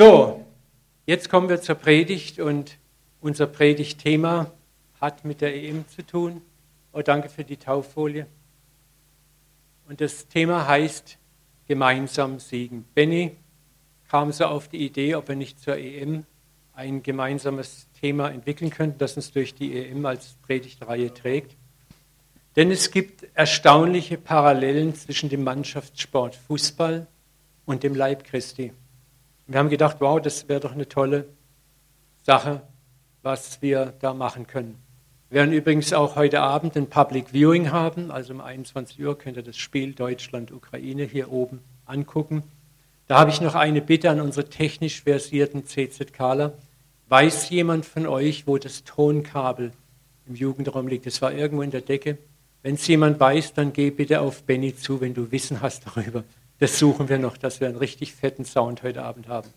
So, jetzt kommen wir zur Predigt und unser Predigtthema hat mit der EM zu tun. Oh, danke für die Tauffolie. Und das Thema heißt gemeinsam siegen. Benny kam so auf die Idee, ob wir nicht zur EM ein gemeinsames Thema entwickeln könnten, das uns durch die EM als Predigtreihe trägt. Denn es gibt erstaunliche Parallelen zwischen dem Mannschaftssport Fußball und dem Leib Christi. Wir haben gedacht, wow, das wäre doch eine tolle Sache, was wir da machen können. Wir werden übrigens auch heute Abend ein Public Viewing haben, also um 21 Uhr könnt ihr das Spiel Deutschland-Ukraine hier oben angucken. Da habe ich noch eine Bitte an unsere technisch versierten CZKler. Weiß jemand von euch, wo das Tonkabel im Jugendraum liegt? Das war irgendwo in der Decke. Wenn es jemand weiß, dann geh bitte auf Benny zu, wenn du Wissen hast darüber. Das suchen wir noch, dass wir einen richtig fetten Sound heute Abend haben.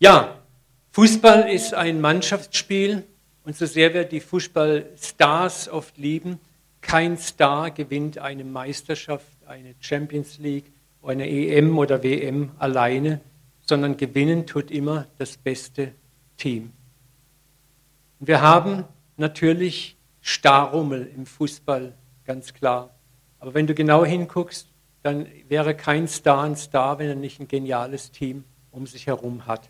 Ja, Fußball ist ein Mannschaftsspiel und so sehr wir die Fußballstars oft lieben, kein Star gewinnt eine Meisterschaft, eine Champions League, eine EM oder WM alleine, sondern gewinnen tut immer das beste Team. Wir haben natürlich Starrummel im Fußball, ganz klar. Aber wenn du genau hinguckst, dann wäre kein Star ein Star, wenn er nicht ein geniales Team um sich herum hat.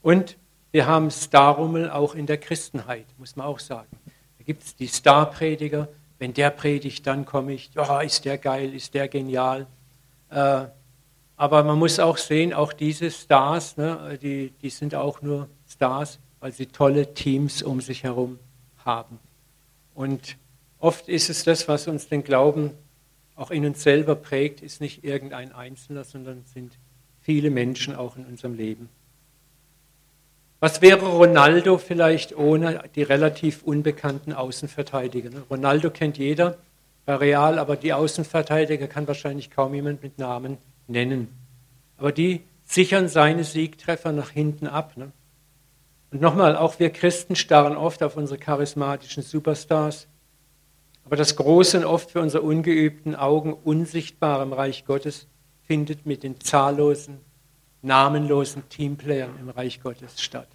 Und wir haben Starrummel auch in der Christenheit, muss man auch sagen. Da gibt es die Starprediger, wenn der predigt, dann komme ich, oh, ist der geil, ist der genial. Äh, aber man muss auch sehen, auch diese Stars, ne, die, die sind auch nur Stars, weil sie tolle Teams um sich herum haben. Und oft ist es das, was uns den Glauben auch in uns selber prägt, ist nicht irgendein Einzelner, sondern sind viele Menschen auch in unserem Leben. Was wäre Ronaldo vielleicht ohne die relativ unbekannten Außenverteidiger? Ne? Ronaldo kennt jeder bei Real, aber die Außenverteidiger kann wahrscheinlich kaum jemand mit Namen nennen. Aber die sichern seine Siegtreffer nach hinten ab. Ne? Und nochmal, auch wir Christen starren oft auf unsere charismatischen Superstars, aber das Große und oft für unsere ungeübten Augen unsichtbare im Reich Gottes findet mit den zahllosen, namenlosen Teamplayern im Reich Gottes statt.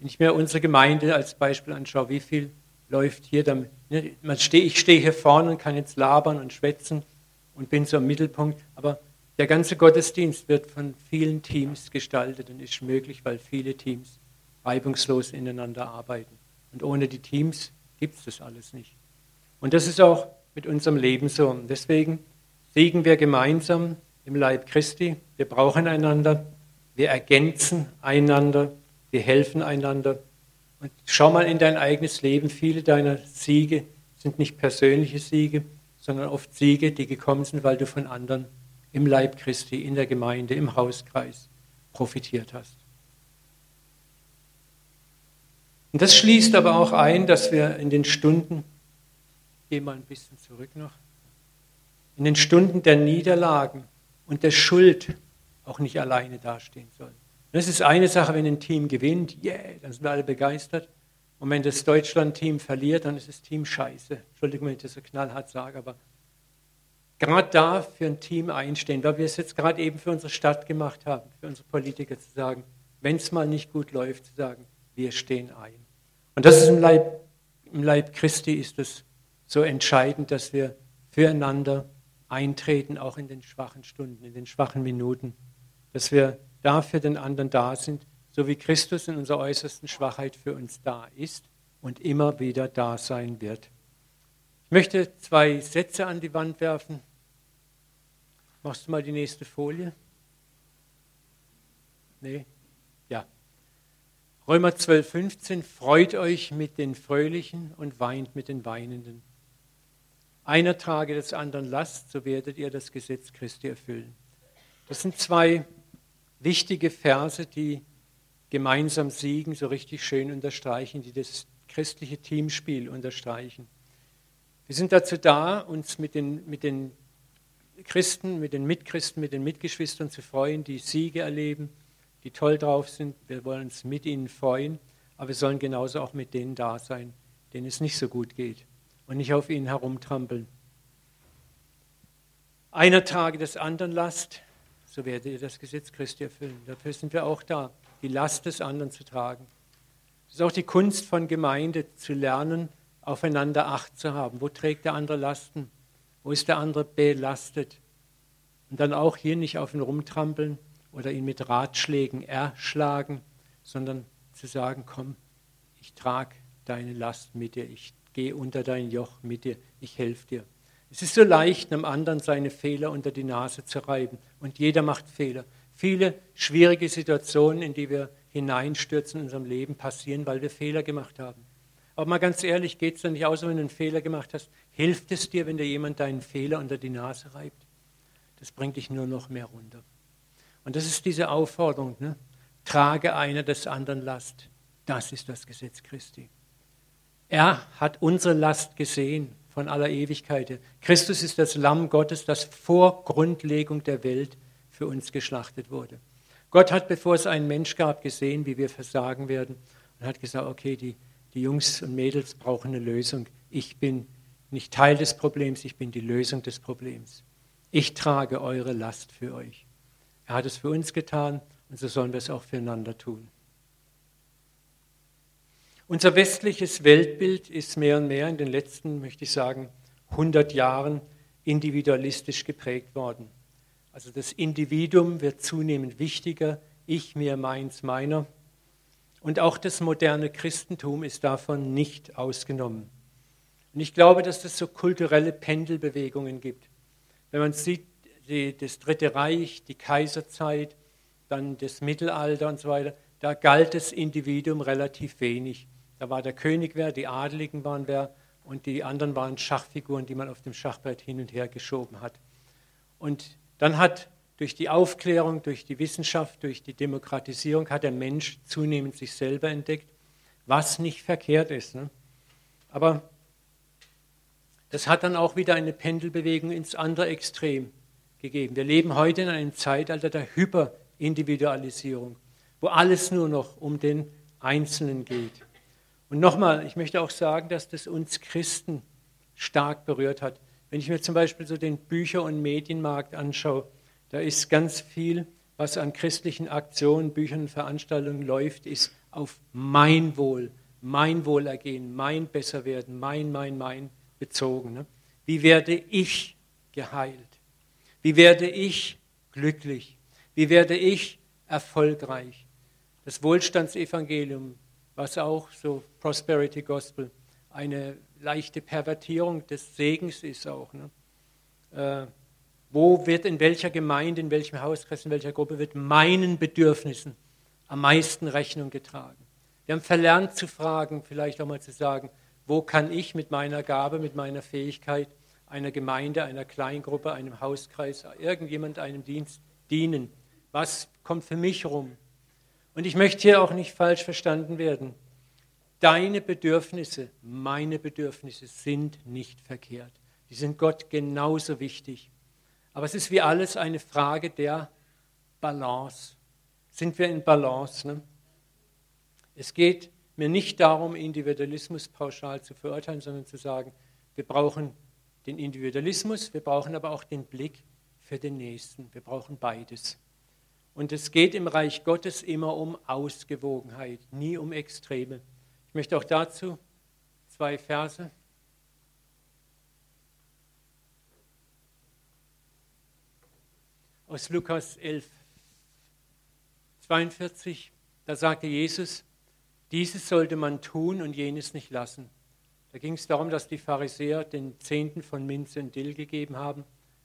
Wenn ich mir unsere Gemeinde als Beispiel anschaue, wie viel läuft hier damit? Ne, ich stehe hier vorne und kann jetzt labern und schwätzen und bin so im Mittelpunkt, aber der ganze Gottesdienst wird von vielen Teams gestaltet und ist möglich, weil viele Teams reibungslos ineinander arbeiten. Und ohne die Teams gibt es das alles nicht. Und das ist auch mit unserem Leben so. Und deswegen siegen wir gemeinsam im Leib Christi. Wir brauchen einander. Wir ergänzen einander. Wir helfen einander. Und schau mal in dein eigenes Leben. Viele deiner Siege sind nicht persönliche Siege, sondern oft Siege, die gekommen sind, weil du von anderen im Leib Christi, in der Gemeinde, im Hauskreis profitiert hast. Und das schließt aber auch ein, dass wir in den Stunden gehe mal ein bisschen zurück noch, in den Stunden der Niederlagen und der Schuld auch nicht alleine dastehen sollen. Das ist eine Sache, wenn ein Team gewinnt, yeah, dann sind wir alle begeistert. Und wenn das Deutschland-Team verliert, dann ist das Team scheiße. Entschuldigung, wenn ich das so knallhart sage, aber gerade da für ein Team einstehen, weil wir es jetzt gerade eben für unsere Stadt gemacht haben, für unsere Politiker zu sagen, wenn es mal nicht gut läuft, zu sagen, wir stehen ein. Und das ist im Leib, im Leib Christi ist das so entscheidend, dass wir füreinander eintreten, auch in den schwachen Stunden, in den schwachen Minuten, dass wir da für den anderen da sind, so wie Christus in unserer äußersten Schwachheit für uns da ist und immer wieder da sein wird. Ich möchte zwei Sätze an die Wand werfen. Machst du mal die nächste Folie? Nee? Römer 12, 15, freut euch mit den Fröhlichen und weint mit den Weinenden. Einer trage des anderen Last, so werdet ihr das Gesetz Christi erfüllen. Das sind zwei wichtige Verse, die gemeinsam siegen, so richtig schön unterstreichen, die das christliche Teamspiel unterstreichen. Wir sind dazu da, uns mit den, mit den Christen, mit den Mitchristen, mit den Mitgeschwistern zu freuen, die Siege erleben die toll drauf sind. Wir wollen uns mit ihnen freuen, aber wir sollen genauso auch mit denen da sein, denen es nicht so gut geht und nicht auf ihnen herumtrampeln. Einer trage des anderen Last, so werdet ihr das Gesetz Christi erfüllen. Dafür sind wir auch da, die Last des anderen zu tragen. Es ist auch die Kunst von Gemeinde zu lernen, aufeinander Acht zu haben. Wo trägt der andere Lasten? Wo ist der andere belastet? Und dann auch hier nicht auf ihn rumtrampeln oder ihn mit Ratschlägen erschlagen, sondern zu sagen, komm, ich trage deine Last mit dir, ich gehe unter dein Joch mit dir, ich helfe dir. Es ist so leicht, einem anderen seine Fehler unter die Nase zu reiben. Und jeder macht Fehler. Viele schwierige Situationen, in die wir hineinstürzen in unserem Leben, passieren, weil wir Fehler gemacht haben. Aber mal ganz ehrlich, geht es dann nicht aus, wenn du einen Fehler gemacht hast? Hilft es dir, wenn dir jemand deinen Fehler unter die Nase reibt? Das bringt dich nur noch mehr runter. Und das ist diese Aufforderung. Ne? Trage einer des anderen Last. Das ist das Gesetz Christi. Er hat unsere Last gesehen von aller Ewigkeit. Christus ist das Lamm Gottes, das vor Grundlegung der Welt für uns geschlachtet wurde. Gott hat, bevor es einen Mensch gab, gesehen, wie wir versagen werden und hat gesagt, okay, die, die Jungs und Mädels brauchen eine Lösung. Ich bin nicht Teil des Problems, ich bin die Lösung des Problems. Ich trage eure Last für euch. Er hat es für uns getan und so sollen wir es auch füreinander tun. Unser westliches Weltbild ist mehr und mehr in den letzten, möchte ich sagen, 100 Jahren individualistisch geprägt worden. Also das Individuum wird zunehmend wichtiger, ich, mir, meins, meiner. Und auch das moderne Christentum ist davon nicht ausgenommen. Und ich glaube, dass es so kulturelle Pendelbewegungen gibt. Wenn man sieht, die, das Dritte Reich, die Kaiserzeit, dann das Mittelalter und so weiter, da galt das Individuum relativ wenig. Da war der König wer, die Adeligen waren wer und die anderen waren Schachfiguren, die man auf dem Schachbrett hin und her geschoben hat. Und dann hat durch die Aufklärung, durch die Wissenschaft, durch die Demokratisierung hat der Mensch zunehmend sich selber entdeckt, was nicht verkehrt ist. Ne? Aber das hat dann auch wieder eine Pendelbewegung ins andere Extrem gegeben. Wir leben heute in einem Zeitalter der Hyperindividualisierung, wo alles nur noch um den Einzelnen geht. Und nochmal, ich möchte auch sagen, dass das uns Christen stark berührt hat. Wenn ich mir zum Beispiel so den Bücher- und Medienmarkt anschaue, da ist ganz viel, was an christlichen Aktionen, Büchern und Veranstaltungen läuft, ist auf mein Wohl, mein Wohlergehen, mein Besserwerden, mein, mein, mein bezogen. Ne? Wie werde ich geheilt? Wie werde ich glücklich? Wie werde ich erfolgreich? Das Wohlstandsevangelium was auch so Prosperity Gospel eine leichte Pervertierung des Segens ist auch. Ne? Äh, wo wird in welcher Gemeinde, in welchem Hauskreis, in welcher Gruppe wird meinen Bedürfnissen am meisten Rechnung getragen? Wir haben verlernt zu fragen, vielleicht auch mal zu sagen, wo kann ich mit meiner Gabe, mit meiner Fähigkeit einer Gemeinde, einer Kleingruppe, einem Hauskreis, irgendjemand einem Dienst dienen? Was kommt für mich rum? Und ich möchte hier auch nicht falsch verstanden werden. Deine Bedürfnisse, meine Bedürfnisse sind nicht verkehrt. Die sind Gott genauso wichtig. Aber es ist wie alles eine Frage der Balance. Sind wir in Balance? Ne? Es geht mir nicht darum, Individualismus pauschal zu verurteilen, sondern zu sagen, wir brauchen den Individualismus, wir brauchen aber auch den Blick für den Nächsten. Wir brauchen beides. Und es geht im Reich Gottes immer um Ausgewogenheit, nie um Extreme. Ich möchte auch dazu zwei Verse. Aus Lukas 11, 42, da sagte Jesus, dieses sollte man tun und jenes nicht lassen. Da ging es darum, dass die Pharisäer den Zehnten von Minze und Dill gegeben haben,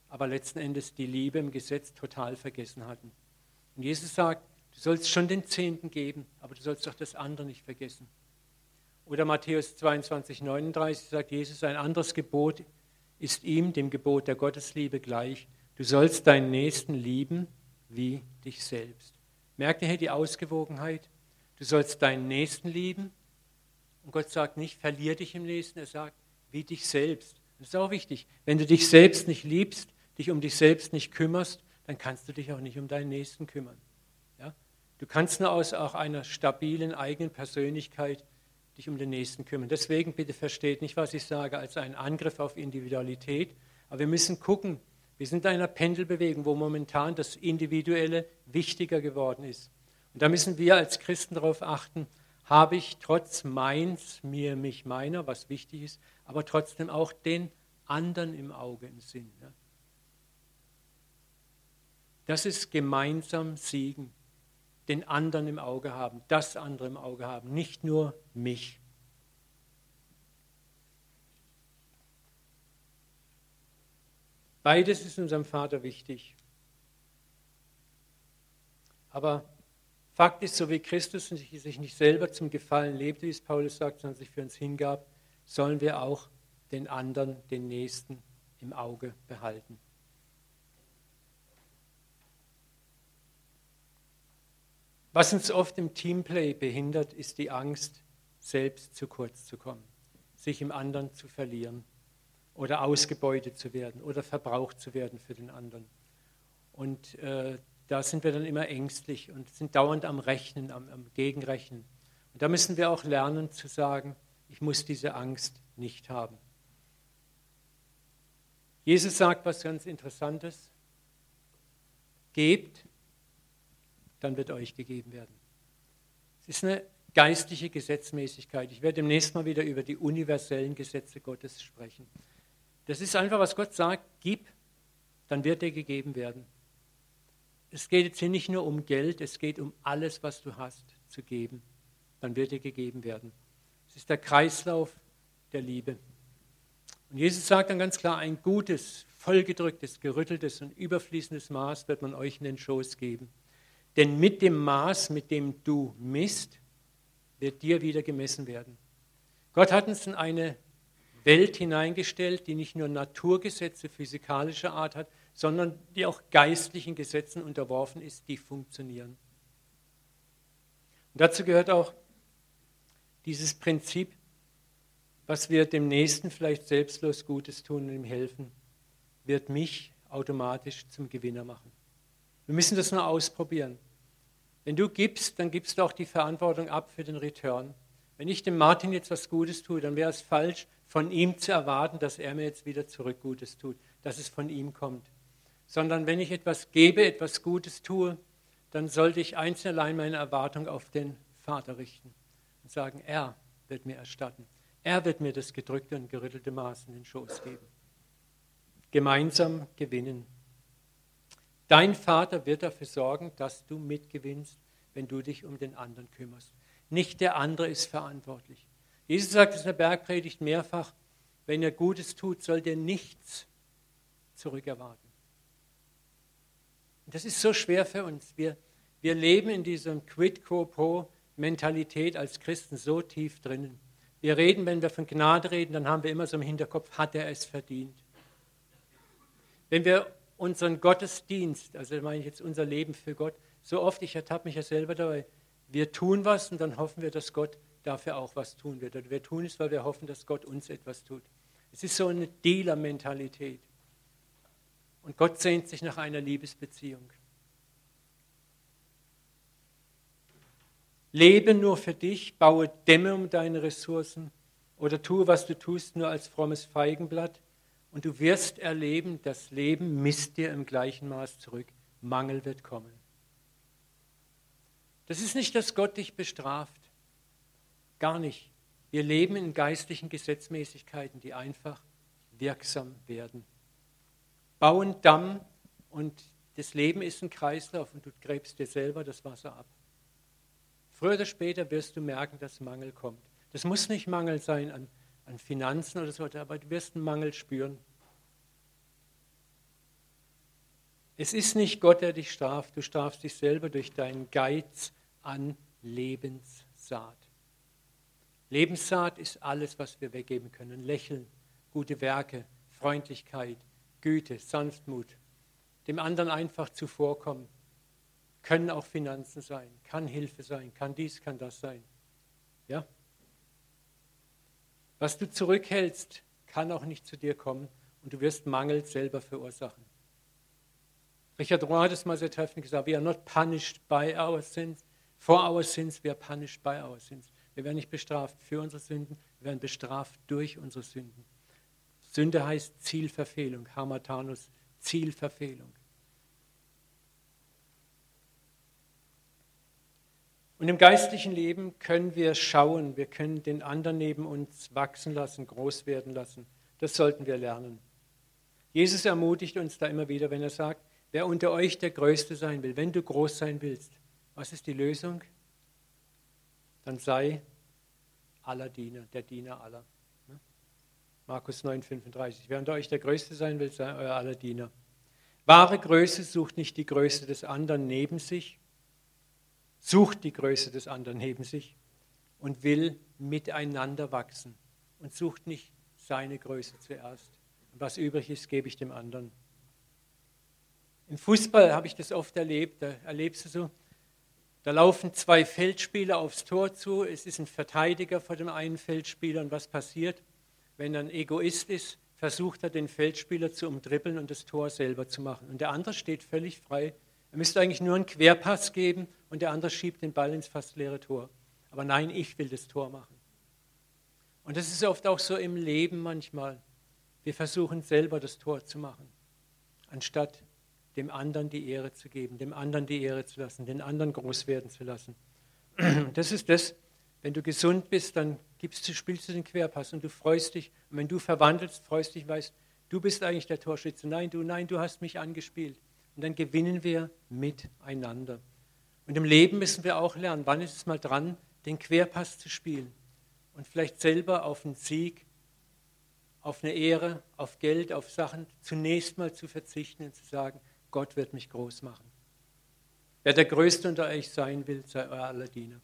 aber letzten Endes die Liebe im Gesetz total vergessen hatten. Und Jesus sagt, du sollst schon den Zehnten geben, aber du sollst doch das andere nicht vergessen. Oder Matthäus 22, 39 sagt Jesus, ein anderes Gebot ist ihm, dem Gebot der Gottesliebe, gleich. Du sollst deinen Nächsten lieben wie dich selbst. Merkt ihr hier die Ausgewogenheit? Du sollst deinen Nächsten lieben. Und Gott sagt nicht, verlier dich im Nächsten, er sagt, wie dich selbst. Das ist auch wichtig. Wenn du dich selbst nicht liebst, dich um dich selbst nicht kümmerst, dann kannst du dich auch nicht um deinen Nächsten kümmern. Ja? Du kannst nur aus auch einer stabilen eigenen Persönlichkeit dich um den Nächsten kümmern. Deswegen bitte versteht nicht, was ich sage, als einen Angriff auf Individualität. Aber wir müssen gucken, Wir sind in einer Pendelbewegung, wo momentan das Individuelle wichtiger geworden ist. Und da müssen wir als Christen darauf achten, habe ich trotz meins, mir, mich, meiner, was wichtig ist, aber trotzdem auch den anderen im Auge im Sinn. Das ist gemeinsam siegen, den anderen im Auge haben, das andere im Auge haben, nicht nur mich. Beides ist unserem Vater wichtig. Aber Fakt ist, so wie Christus sich nicht selber zum Gefallen lebte, wie es Paulus sagt, sondern sich für uns hingab, sollen wir auch den anderen, den Nächsten im Auge behalten. Was uns oft im Teamplay behindert, ist die Angst, selbst zu kurz zu kommen, sich im anderen zu verlieren oder ausgebeutet zu werden oder verbraucht zu werden für den anderen. Und äh, da sind wir dann immer ängstlich und sind dauernd am Rechnen, am, am Gegenrechnen. Und da müssen wir auch lernen zu sagen, ich muss diese Angst nicht haben. Jesus sagt was ganz Interessantes. Gebt, dann wird euch gegeben werden. Es ist eine geistliche Gesetzmäßigkeit. Ich werde demnächst mal wieder über die universellen Gesetze Gottes sprechen. Das ist einfach, was Gott sagt, gib, dann wird dir gegeben werden. Es geht jetzt hier nicht nur um Geld, es geht um alles, was du hast, zu geben. Dann wird dir gegeben werden. Es ist der Kreislauf der Liebe. Und Jesus sagt dann ganz klar, ein gutes, vollgedrücktes, gerütteltes und überfließendes Maß wird man euch in den Schoß geben. Denn mit dem Maß, mit dem du misst, wird dir wieder gemessen werden. Gott hat uns in eine Welt hineingestellt, die nicht nur Naturgesetze physikalischer Art hat, sondern die auch geistlichen Gesetzen unterworfen ist, die funktionieren. Und dazu gehört auch dieses Prinzip, was wir dem Nächsten vielleicht selbstlos Gutes tun und ihm helfen, wird mich automatisch zum Gewinner machen. Wir müssen das nur ausprobieren. Wenn du gibst, dann gibst du auch die Verantwortung ab für den Return. Wenn ich dem Martin jetzt was Gutes tue, dann wäre es falsch, von ihm zu erwarten, dass er mir jetzt wieder zurück Gutes tut, dass es von ihm kommt. Sondern wenn ich etwas gebe, etwas Gutes tue, dann sollte ich einzeln allein meine Erwartung auf den Vater richten und sagen, er wird mir erstatten. Er wird mir das gedrückte und gerüttelte Maß in den Schoß geben. Gemeinsam gewinnen. Dein Vater wird dafür sorgen, dass du mitgewinnst, wenn du dich um den anderen kümmerst. Nicht der andere ist verantwortlich. Jesus sagt es in der Bergpredigt mehrfach, wenn ihr Gutes tut, sollt ihr nichts zurückerwarten. Das ist so schwer für uns. Wir, wir leben in diesem Quid pro quo Mentalität als Christen so tief drinnen. Wir reden, wenn wir von Gnade reden, dann haben wir immer so im Hinterkopf, hat er es verdient. Wenn wir unseren Gottesdienst, also meine ich jetzt unser Leben für Gott, so oft, ich ertappe mich ja selber dabei, wir tun was und dann hoffen wir, dass Gott dafür auch was tun wird. Oder wir tun es, weil wir hoffen, dass Gott uns etwas tut. Es ist so eine Dealer-Mentalität. Und Gott sehnt sich nach einer Liebesbeziehung. Lebe nur für dich, baue Dämme um deine Ressourcen oder tue, was du tust, nur als frommes Feigenblatt und du wirst erleben, das Leben misst dir im gleichen Maß zurück. Mangel wird kommen. Das ist nicht, dass Gott dich bestraft. Gar nicht. Wir leben in geistlichen Gesetzmäßigkeiten, die einfach wirksam werden. Bauen Damm und das Leben ist ein Kreislauf und du gräbst dir selber das Wasser ab. Früher oder später wirst du merken, dass Mangel kommt. Das muss nicht Mangel sein an an Finanzen oder so, aber du wirst einen Mangel spüren. Es ist nicht Gott, der dich straft, du strafst dich selber durch deinen Geiz an Lebenssaat. Lebenssaat ist alles, was wir weggeben können. Lächeln, gute Werke, Freundlichkeit, Güte, Sanftmut, dem anderen einfach zuvorkommen. Können auch Finanzen sein, kann Hilfe sein, kann dies, kann das sein. Ja? Was du zurückhältst, kann auch nicht zu dir kommen und du wirst Mangel selber verursachen. Richard Rohr hat es mal sehr treffend gesagt, we are not punished by our sins, for our sins, we are punished by our sins. Wir werden nicht bestraft für unsere Sünden, wir werden bestraft durch unsere Sünden. Sünde heißt Zielverfehlung, Hamatanus, Zielverfehlung. Und im geistlichen Leben können wir schauen, wir können den anderen neben uns wachsen lassen, groß werden lassen. Das sollten wir lernen. Jesus ermutigt uns da immer wieder, wenn er sagt, wer unter euch der Größte sein will, wenn du groß sein willst, was ist die Lösung? Dann sei aller Diener, der Diener aller. Ne? Markus 9, 35. Wer unter euch der Größte sein will, sei euer aller Diener. Wahre Größe sucht nicht die Größe des anderen neben sich, sucht die Größe des anderen neben sich und will miteinander wachsen und sucht nicht seine Größe zuerst. Was übrig ist, gebe ich dem anderen. Im Fußball habe ich das oft erlebt, da erlebst du so, da laufen zwei Feldspieler aufs Tor zu, es ist ein Verteidiger vor dem einen Feldspieler und was passiert? Wenn er ein Egoist ist, versucht er den Feldspieler zu umdribbeln und das Tor selber zu machen. Und der andere steht völlig frei. Er müsste eigentlich nur einen Querpass geben und der andere schiebt den Ball ins fast leere Tor. Aber nein, ich will das Tor machen. Und das ist oft auch so im Leben manchmal. Wir versuchen selber das Tor zu machen, anstatt dem anderen die Ehre zu geben, dem anderen die Ehre zu lassen, den anderen groß werden zu lassen. Das ist das, wenn du gesund bist, dann gibst du, spielst du den Querpass und du freust dich. Und wenn du verwandelst, freust dich, weißt, du bist eigentlich der Torschütze. Nein, du, nein, du hast mich angespielt. Und dann gewinnen wir miteinander. Und im Leben müssen wir auch lernen, wann ist es mal dran, den Querpass zu spielen und vielleicht selber auf einen Sieg, auf eine Ehre, auf Geld, auf Sachen zunächst mal zu verzichten und zu sagen, Gott wird mich groß machen. Wer der Größte unter euch sein will, sei euer aller Diener.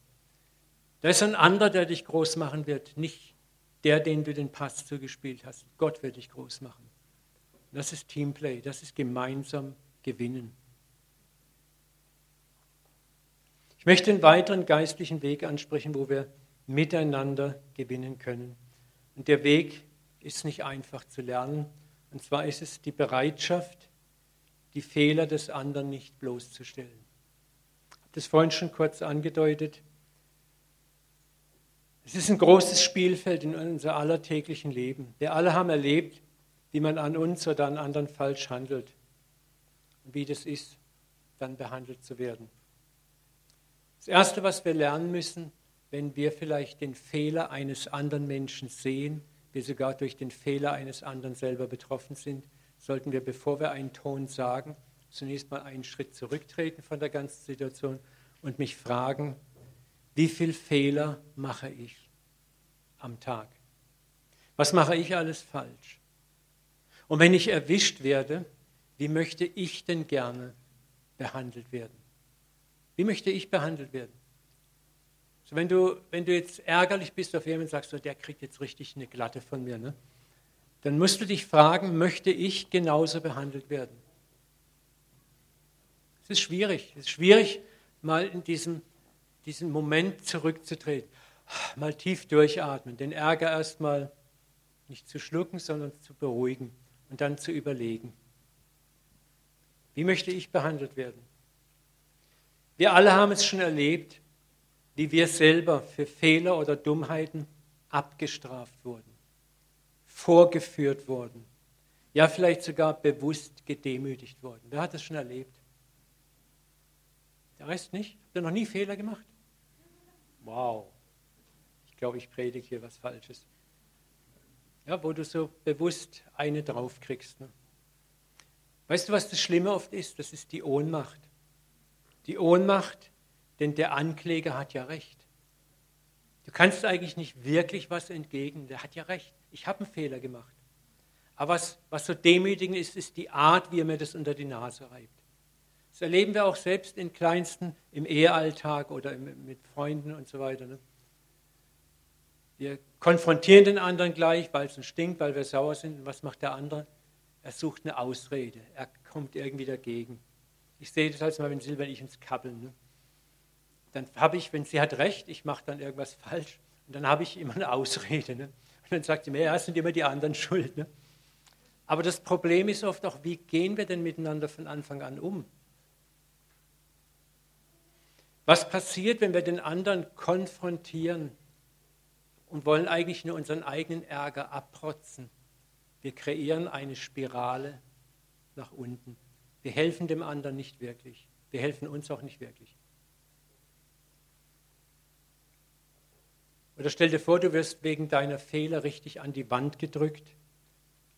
Da ist ein anderer, der dich groß machen wird, nicht der, den du den Pass zugespielt hast. Gott wird dich groß machen. Das ist Teamplay, das ist gemeinsam gewinnen. Ich möchte einen weiteren geistlichen Weg ansprechen, wo wir miteinander gewinnen können. Und der Weg ist nicht einfach zu lernen. Und zwar ist es die Bereitschaft, die Fehler des anderen nicht bloßzustellen. Ich habe das vorhin schon kurz angedeutet. Es ist ein großes Spielfeld in unser allertäglichen Leben. Wir alle haben erlebt, wie man an uns oder an anderen falsch handelt wie das ist, dann behandelt zu werden. Das Erste, was wir lernen müssen, wenn wir vielleicht den Fehler eines anderen Menschen sehen, wir sogar durch den Fehler eines anderen selber betroffen sind, sollten wir, bevor wir einen Ton sagen, zunächst mal einen Schritt zurücktreten von der ganzen Situation und mich fragen, wie viele Fehler mache ich am Tag? Was mache ich alles falsch? Und wenn ich erwischt werde, wie möchte ich denn gerne behandelt werden? Wie möchte ich behandelt werden? So, wenn, du, wenn du jetzt ärgerlich bist auf jemanden und sagst, so, der kriegt jetzt richtig eine Glatte von mir, ne? dann musst du dich fragen, möchte ich genauso behandelt werden? Es ist schwierig. Es ist schwierig, mal in diesem, diesem Moment zurückzutreten. Mal tief durchatmen, den Ärger erstmal nicht zu schlucken, sondern zu beruhigen und dann zu überlegen. Wie möchte ich behandelt werden? Wir alle haben es schon erlebt, wie wir selber für Fehler oder Dummheiten abgestraft wurden vorgeführt worden. Ja, vielleicht sogar bewusst gedemütigt worden. Wer hat das schon erlebt? Der Rest nicht? Habt ihr noch nie Fehler gemacht? Wow. Ich glaube, ich predige hier was Falsches. Ja, wo du so bewusst eine draufkriegst. Ne? Weißt du, was das Schlimme oft ist? Das ist die Ohnmacht. Die Ohnmacht, denn der Ankläger hat ja recht. Du kannst eigentlich nicht wirklich was entgegen. Der hat ja recht. Ich habe einen Fehler gemacht. Aber was, was so demütigend ist, ist die Art, wie er mir das unter die Nase reibt. Das erleben wir auch selbst in kleinsten, im Ehealltag oder mit Freunden und so weiter. Ne? Wir konfrontieren den anderen gleich, weil es uns stinkt, weil wir sauer sind. Und was macht der andere? Er sucht eine Ausrede. Er kommt irgendwie dagegen. Ich sehe das als mal, wenn Silber und ich uns kappeln. Ne? dann habe ich, wenn sie hat recht, ich mache dann irgendwas falsch, und dann habe ich immer eine Ausrede. Ne? Und dann sagt sie mir, ja, es sind immer die anderen schuld. Ne? Aber das Problem ist oft auch, wie gehen wir denn miteinander von Anfang an um? Was passiert, wenn wir den anderen konfrontieren und wollen eigentlich nur unseren eigenen Ärger abprotzen? Wir kreieren eine Spirale nach unten. Wir helfen dem anderen nicht wirklich. Wir helfen uns auch nicht wirklich. Oder stell dir vor, du wirst wegen deiner Fehler richtig an die Wand gedrückt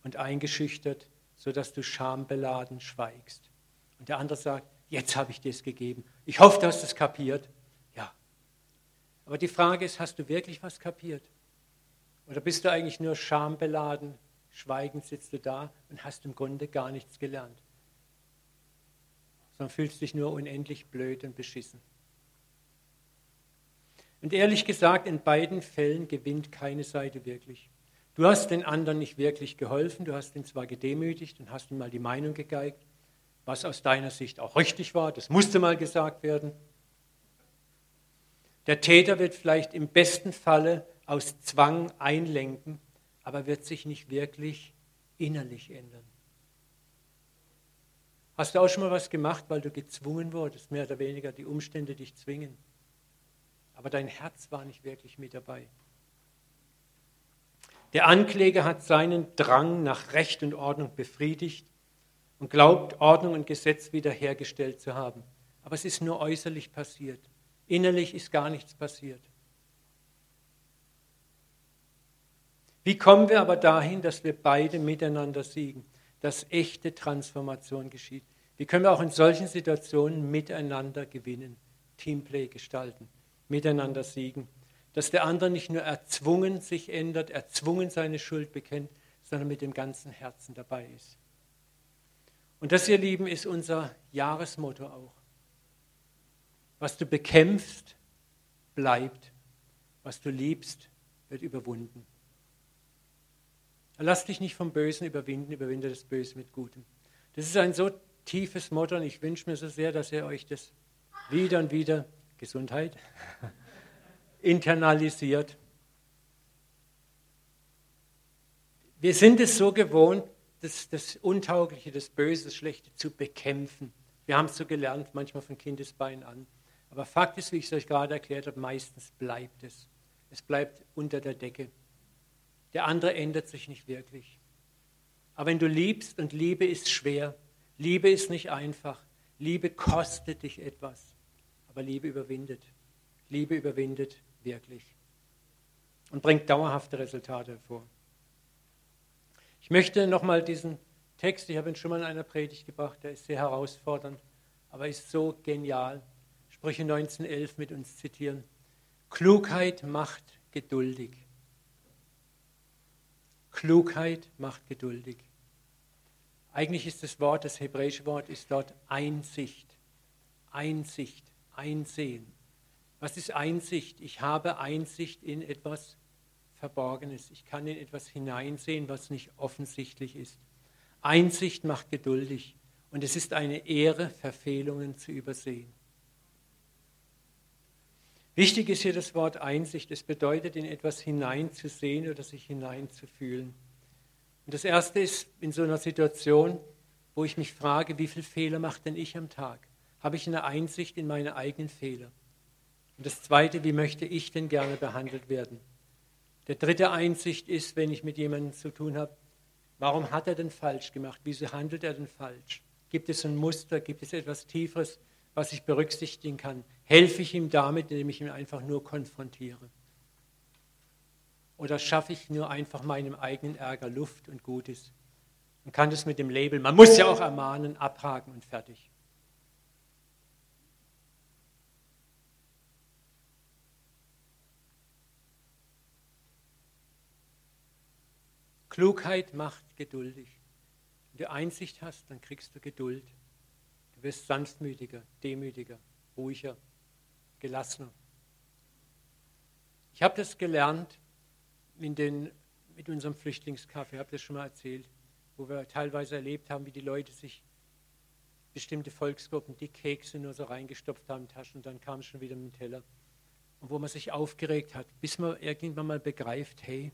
und eingeschüchtert, sodass du schambeladen schweigst. Und der andere sagt, jetzt habe ich dir es gegeben. Ich hoffe, du hast es kapiert. Ja. Aber die Frage ist, hast du wirklich was kapiert? Oder bist du eigentlich nur schambeladen, schweigend sitzt du da und hast im Grunde gar nichts gelernt? Sondern fühlst dich nur unendlich blöd und beschissen. Und ehrlich gesagt, in beiden Fällen gewinnt keine Seite wirklich. Du hast den anderen nicht wirklich geholfen, du hast ihn zwar gedemütigt und hast ihm mal die Meinung gegeigt, was aus deiner Sicht auch richtig war, das musste mal gesagt werden. Der Täter wird vielleicht im besten Falle aus Zwang einlenken, aber wird sich nicht wirklich innerlich ändern. Hast du auch schon mal was gemacht, weil du gezwungen wurdest, mehr oder weniger die Umstände dich zwingen? aber dein Herz war nicht wirklich mit dabei. Der Ankläger hat seinen Drang nach Recht und Ordnung befriedigt und glaubt, Ordnung und Gesetz wiederhergestellt zu haben. Aber es ist nur äußerlich passiert. Innerlich ist gar nichts passiert. Wie kommen wir aber dahin, dass wir beide miteinander siegen, dass echte Transformation geschieht? Wie können wir auch in solchen Situationen miteinander gewinnen, Teamplay gestalten? miteinander siegen. Dass der andere nicht nur erzwungen sich ändert, erzwungen seine Schuld bekennt, sondern mit dem ganzen Herzen dabei ist. Und das, ihr Lieben, ist unser Jahresmotto auch. Was du bekämpfst, bleibt. Was du liebst, wird überwunden. Lass dich nicht vom Bösen überwinden, überwinde das Böse mit Gutem. Das ist ein so tiefes Motto und ich wünsche mir so sehr, dass ihr euch das wieder und wieder Gesundheit, internalisiert. Wir sind es so gewohnt, das, das Untaugliche, das Böse, das Schlechte zu bekämpfen. Wir haben es so gelernt, manchmal von Kindesbeinen an. Aber Fakt ist, wie ich es euch gerade erklärt habe, meistens bleibt es. Es bleibt unter der Decke. Der andere ändert sich nicht wirklich. Aber wenn du liebst, und Liebe ist schwer, Liebe ist nicht einfach, Liebe kostet dich etwas. Aber Liebe überwindet. Liebe überwindet wirklich und bringt dauerhafte Resultate hervor. Ich möchte nochmal diesen Text, ich habe ihn schon mal in einer Predigt gebracht, der ist sehr herausfordernd, aber ist so genial. Sprüche 1911 mit uns zitieren. Klugheit macht geduldig. Klugheit macht geduldig. Eigentlich ist das Wort, das hebräische Wort ist dort Einsicht. Einsicht. Einsehen. Was ist Einsicht? Ich habe Einsicht in etwas Verborgenes. Ich kann in etwas hineinsehen, was nicht offensichtlich ist. Einsicht macht geduldig und es ist eine Ehre, Verfehlungen zu übersehen. Wichtig ist hier das Wort Einsicht. Es bedeutet, in etwas hineinzusehen oder sich hineinzufühlen. Und das Erste ist in so einer Situation, wo ich mich frage, wie viele Fehler macht denn ich am Tag? habe ich eine Einsicht in meine eigenen Fehler. Und das Zweite, wie möchte ich denn gerne behandelt werden? Der dritte Einsicht ist, wenn ich mit jemandem zu tun habe, warum hat er denn falsch gemacht? Wieso handelt er denn falsch? Gibt es ein Muster? Gibt es etwas Tieferes, was ich berücksichtigen kann? Helfe ich ihm damit, indem ich ihn einfach nur konfrontiere? Oder schaffe ich nur einfach meinem eigenen Ärger Luft und Gutes? Man kann das mit dem Label, man muss ja auch ermahnen, abhaken und fertig. Klugheit macht geduldig. Wenn du Einsicht hast, dann kriegst du Geduld. Du wirst sanftmütiger, demütiger, ruhiger, gelassener. Ich habe das gelernt in den, mit unserem Flüchtlingskaffee, ich habe das schon mal erzählt, wo wir teilweise erlebt haben, wie die Leute sich bestimmte Volksgruppen die Kekse nur so reingestopft haben in Taschen und dann kam schon wieder mit dem Teller. Und wo man sich aufgeregt hat, bis man irgendwann mal begreift, hey,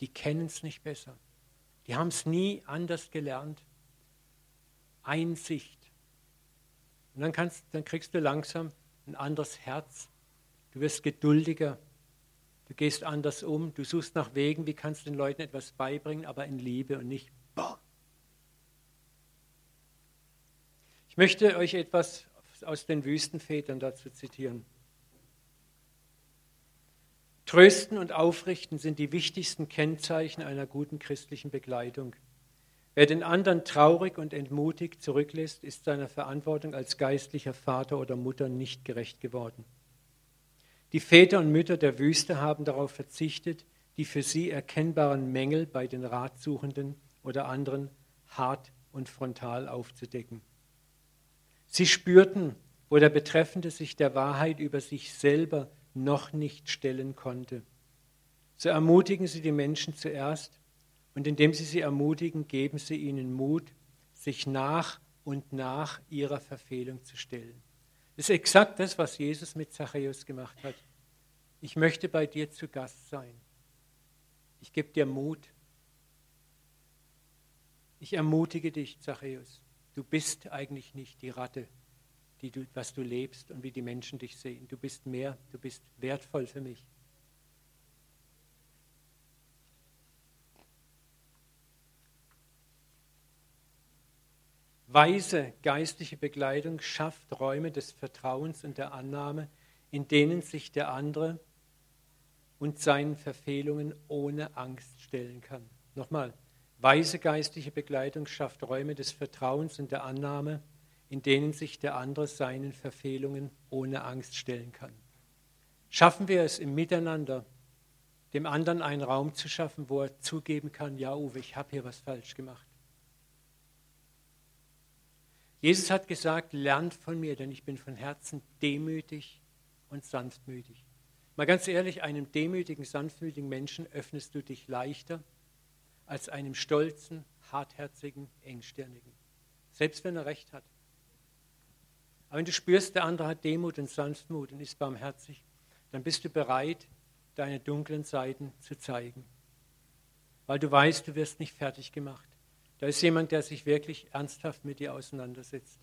die kennen es nicht besser. Die haben es nie anders gelernt. Einsicht. Und dann, kannst, dann kriegst du langsam ein anderes Herz. Du wirst geduldiger. Du gehst anders um. Du suchst nach Wegen, wie kannst du den Leuten etwas beibringen, aber in Liebe und nicht boah. möchte euch etwas aus den Wüstenvätern dazu zitieren. Trösten und Aufrichten sind die wichtigsten Kennzeichen einer guten christlichen Begleitung. Wer den anderen traurig und entmutigt zurücklässt, ist seiner Verantwortung als geistlicher Vater oder Mutter nicht gerecht geworden. Die Väter und Mütter der Wüste haben darauf verzichtet, die für sie erkennbaren Mängel bei den Ratsuchenden oder anderen hart und frontal aufzudecken. Sie spürten, wo der Betreffende sich der Wahrheit über sich selber noch nicht stellen konnte. So ermutigen Sie die Menschen zuerst und indem Sie sie ermutigen, geben Sie ihnen Mut, sich nach und nach ihrer Verfehlung zu stellen. Das ist exakt das, was Jesus mit Zachäus gemacht hat. Ich möchte bei dir zu Gast sein. Ich gebe dir Mut. Ich ermutige dich, Zachäus. Du bist eigentlich nicht die Ratte, die du, was du lebst und wie die Menschen dich sehen. Du bist mehr, du bist wertvoll für mich. Weise geistliche Begleitung schafft Räume des Vertrauens und der Annahme, in denen sich der andere und seinen Verfehlungen ohne Angst stellen kann. Nochmal, weise geistliche Begleitung schafft Räume des Vertrauens und der Annahme, in denen sich der andere seinen Verfehlungen ohne Angst stellen kann. Schaffen wir es im Miteinander, dem anderen einen Raum zu schaffen, wo er zugeben kann, ja Uwe, ich habe hier was falsch gemacht. Jesus hat gesagt, lernt von mir, denn ich bin von Herzen demütig und sanftmütig. Mal ganz ehrlich, einem demütigen, sanftmütigen Menschen öffnest du dich leichter als einem stolzen, hartherzigen, engstirnigen. Selbst wenn er recht hat. Aber wenn du spürst, der andere hat Demut und Sanftmut und ist barmherzig, dann bist du bereit, deine dunklen Seiten zu zeigen. Weil du weißt, du wirst nicht fertig gemacht. Da ist jemand, der sich wirklich ernsthaft mit dir auseinandersetzt.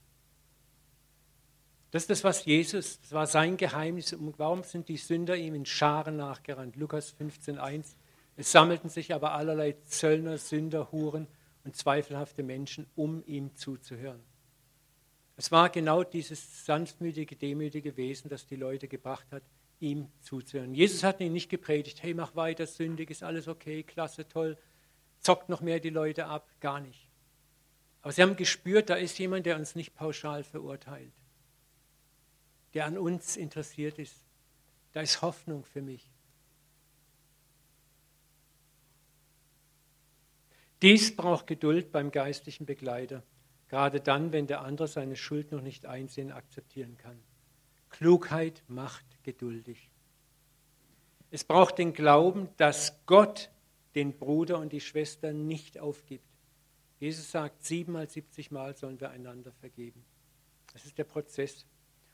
Das ist das, was Jesus, das war sein Geheimnis. Und warum sind die Sünder ihm in Scharen nachgerannt? Lukas 15,1. Es sammelten sich aber allerlei Zöllner, Sünder, Huren und zweifelhafte Menschen, um ihm zuzuhören. Es war genau dieses sanftmütige, demütige Wesen, das die Leute gebracht hat, ihm zuzuhören. Jesus hat ihnen nicht gepredigt, hey, mach weiter, sündig, ist alles okay, klasse, toll, zockt noch mehr die Leute ab, gar nicht. Aber sie haben gespürt, da ist jemand, der uns nicht pauschal verurteilt, der an uns interessiert ist. Da ist Hoffnung für mich. Dies braucht Geduld beim geistlichen Begleiter. Gerade dann, wenn der andere seine Schuld noch nicht einsehen, akzeptieren kann. Klugheit macht geduldig. Es braucht den Glauben, dass Gott den Bruder und die Schwester nicht aufgibt. Jesus sagt, siebenmal, siebzig Mal sollen wir einander vergeben. Das ist der Prozess.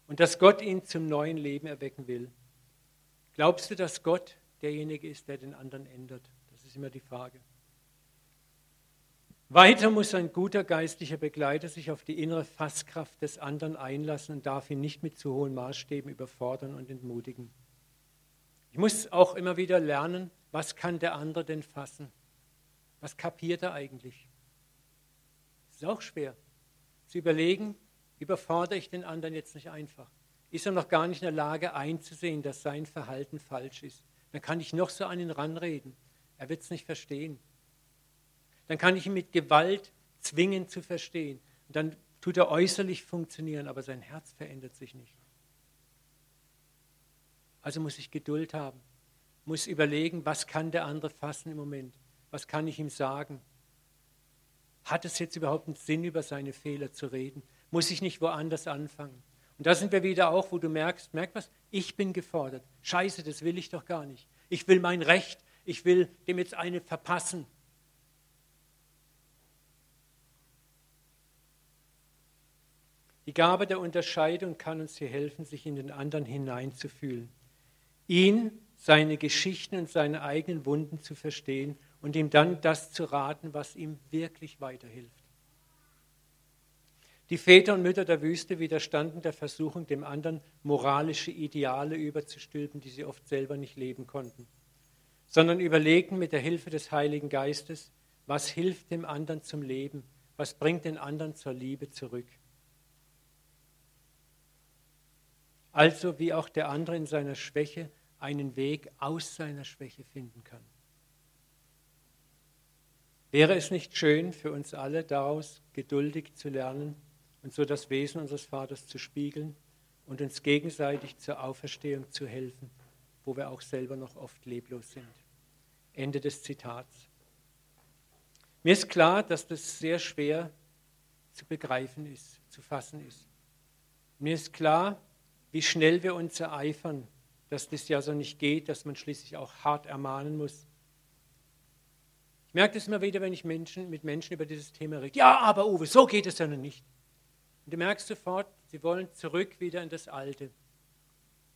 Und dass Gott ihn zum neuen Leben erwecken will. Glaubst du, dass Gott derjenige ist, der den anderen ändert? Das ist immer die Frage. Weiter muss ein guter geistlicher Begleiter sich auf die innere Fasskraft des anderen einlassen und darf ihn nicht mit zu hohen Maßstäben überfordern und entmutigen. Ich muss auch immer wieder lernen, was kann der andere denn fassen? Was kapiert er eigentlich? Das ist auch schwer. Zu überlegen, überfordere ich den anderen jetzt nicht einfach? Ist er noch gar nicht in der Lage einzusehen, dass sein Verhalten falsch ist? Dann kann ich noch so an ihn ranreden. Er wird es nicht verstehen dann kann ich ihn mit Gewalt zwingen zu verstehen. Und dann tut er äußerlich funktionieren, aber sein Herz verändert sich nicht. Also muss ich Geduld haben, muss überlegen, was kann der andere fassen im Moment, was kann ich ihm sagen. Hat es jetzt überhaupt einen Sinn, über seine Fehler zu reden? Muss ich nicht woanders anfangen? Und da sind wir wieder auch, wo du merkst, merk was, ich bin gefordert. Scheiße, das will ich doch gar nicht. Ich will mein Recht, ich will dem jetzt eine verpassen. Die Gabe der Unterscheidung kann uns hier helfen, sich in den anderen hineinzufühlen, ihn, seine Geschichten und seine eigenen Wunden zu verstehen und ihm dann das zu raten, was ihm wirklich weiterhilft. Die Väter und Mütter der Wüste widerstanden der Versuchung, dem anderen moralische Ideale überzustülpen, die sie oft selber nicht leben konnten, sondern überlegten mit der Hilfe des Heiligen Geistes, was hilft dem anderen zum Leben, was bringt den anderen zur Liebe zurück. also wie auch der andere in seiner Schwäche einen Weg aus seiner Schwäche finden kann. Wäre es nicht schön für uns alle, daraus geduldig zu lernen und so das Wesen unseres Vaters zu spiegeln und uns gegenseitig zur Auferstehung zu helfen, wo wir auch selber noch oft leblos sind? Ende des Zitats. Mir ist klar, dass das sehr schwer zu begreifen ist, zu fassen ist. Mir ist klar, wie schnell wir uns ereifern, dass das ja so nicht geht, dass man schließlich auch hart ermahnen muss. Ich merke das immer wieder, wenn ich Menschen, mit Menschen über dieses Thema rede. Ja, aber Uwe, so geht es ja noch nicht. Und du merkst sofort, sie wollen zurück wieder in das Alte.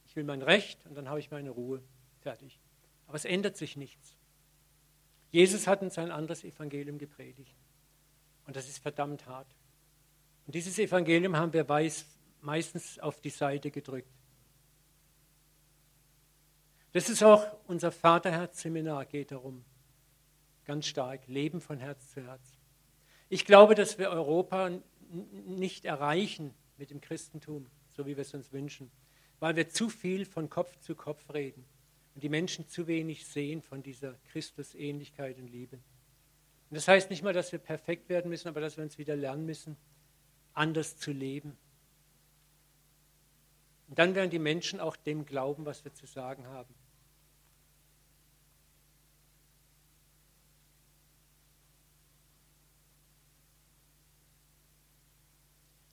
Ich will mein Recht und dann habe ich meine Ruhe. Fertig. Aber es ändert sich nichts. Jesus hat uns ein anderes Evangelium gepredigt. Und das ist verdammt hart. Und dieses Evangelium haben wir meistens auf die Seite gedrückt. Das ist auch unser Vaterherz-Seminar, geht darum. Ganz stark. Leben von Herz zu Herz. Ich glaube, dass wir Europa nicht erreichen mit dem Christentum, so wie wir es uns wünschen, weil wir zu viel von Kopf zu Kopf reden und die Menschen zu wenig sehen von dieser Christusähnlichkeit und Liebe. Und das heißt nicht mal, dass wir perfekt werden müssen, aber dass wir uns wieder lernen müssen, anders zu leben. Und dann werden die Menschen auch dem glauben, was wir zu sagen haben.